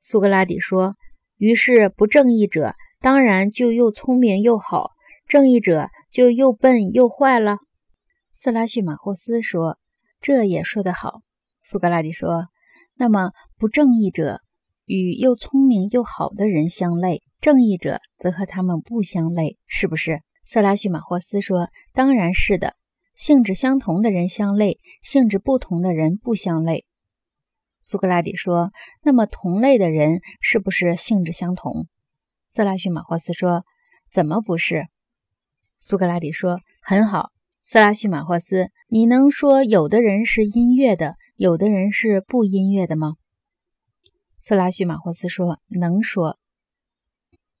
苏格拉底说：“于是不正义者当然就又聪明又好，正义者就又笨又坏了。”色拉叙马霍斯说：“这也说得好。”苏格拉底说：“那么不正义者与又聪明又好的人相类，正义者则和他们不相类，是不是？”色拉叙马霍斯说：“当然是的。性质相同的人相类，性质不同的人不相类。”苏格拉底说：“那么同类的人是不是性质相同？”色拉叙马霍斯说：“怎么不是？”苏格拉底说：“很好，色拉叙马霍斯，你能说有的人是音乐的，有的人是不音乐的吗？”色拉叙马霍斯说：“能说。”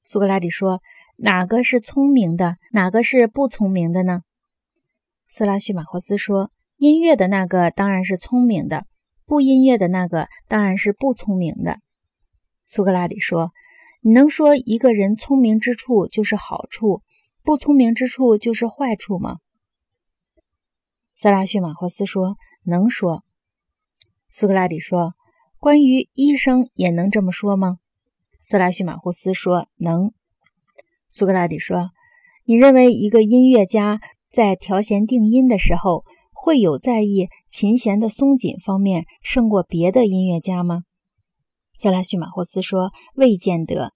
苏格拉底说：“哪个是聪明的，哪个是不聪明的呢？”色拉叙马霍斯说：“音乐的那个当然是聪明的。”不音乐的那个当然是不聪明的。苏格拉底说：“你能说一个人聪明之处就是好处，不聪明之处就是坏处吗？”塞拉叙马霍斯说：“能说。”苏格拉底说：“关于医生也能这么说吗？”塞拉叙马霍斯说：“能。”苏格拉底说：“你认为一个音乐家在调弦定音的时候？”会有在意琴弦的松紧方面胜过别的音乐家吗？塞拉叙马霍斯说：“未见得。”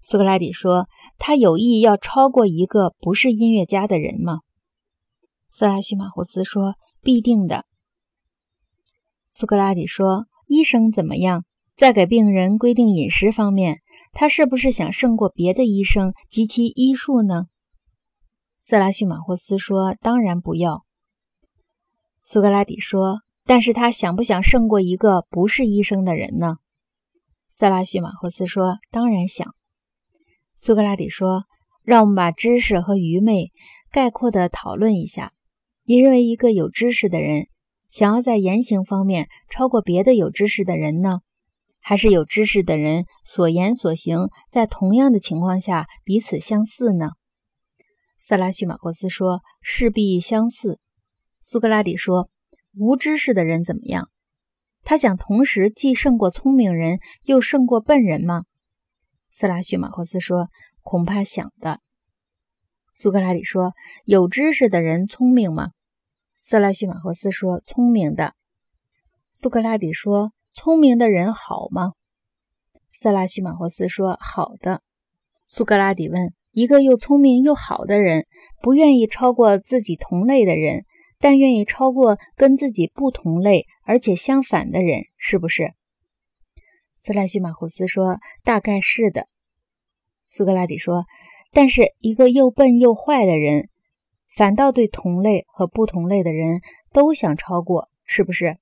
苏格拉底说：“他有意要超过一个不是音乐家的人吗？”塞拉叙马霍斯说：“必定的。”苏格拉底说：“医生怎么样？在给病人规定饮食方面，他是不是想胜过别的医生及其医术呢？”塞拉叙马霍斯说：“当然不要。”苏格拉底说：“但是他想不想胜过一个不是医生的人呢？”塞拉叙马霍斯说：“当然想。”苏格拉底说：“让我们把知识和愚昧概括地讨论一下。你认为一个有知识的人想要在言行方面超过别的有知识的人呢，还是有知识的人所言所行在同样的情况下彼此相似呢？”塞拉叙马霍斯说：“势必相似。”苏格拉底说：“无知识的人怎么样？他想同时既胜过聪明人，又胜过笨人吗？”色拉叙马霍斯说：“恐怕想的。”苏格拉底说：“有知识的人聪明吗？”色拉叙马霍斯说：“聪明的。”苏格拉底说：“聪明的人好吗？”色拉叙马霍斯说：“好的。”苏格拉底问：“一个又聪明又好的人，不愿意超过自己同类的人？”但愿意超过跟自己不同类而且相反的人，是不是？斯莱叙马胡斯说：“大概是的。”苏格拉底说：“但是一个又笨又坏的人，反倒对同类和不同类的人都想超过，是不是？”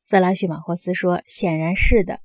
斯拉叙马霍斯说：“显然是的。”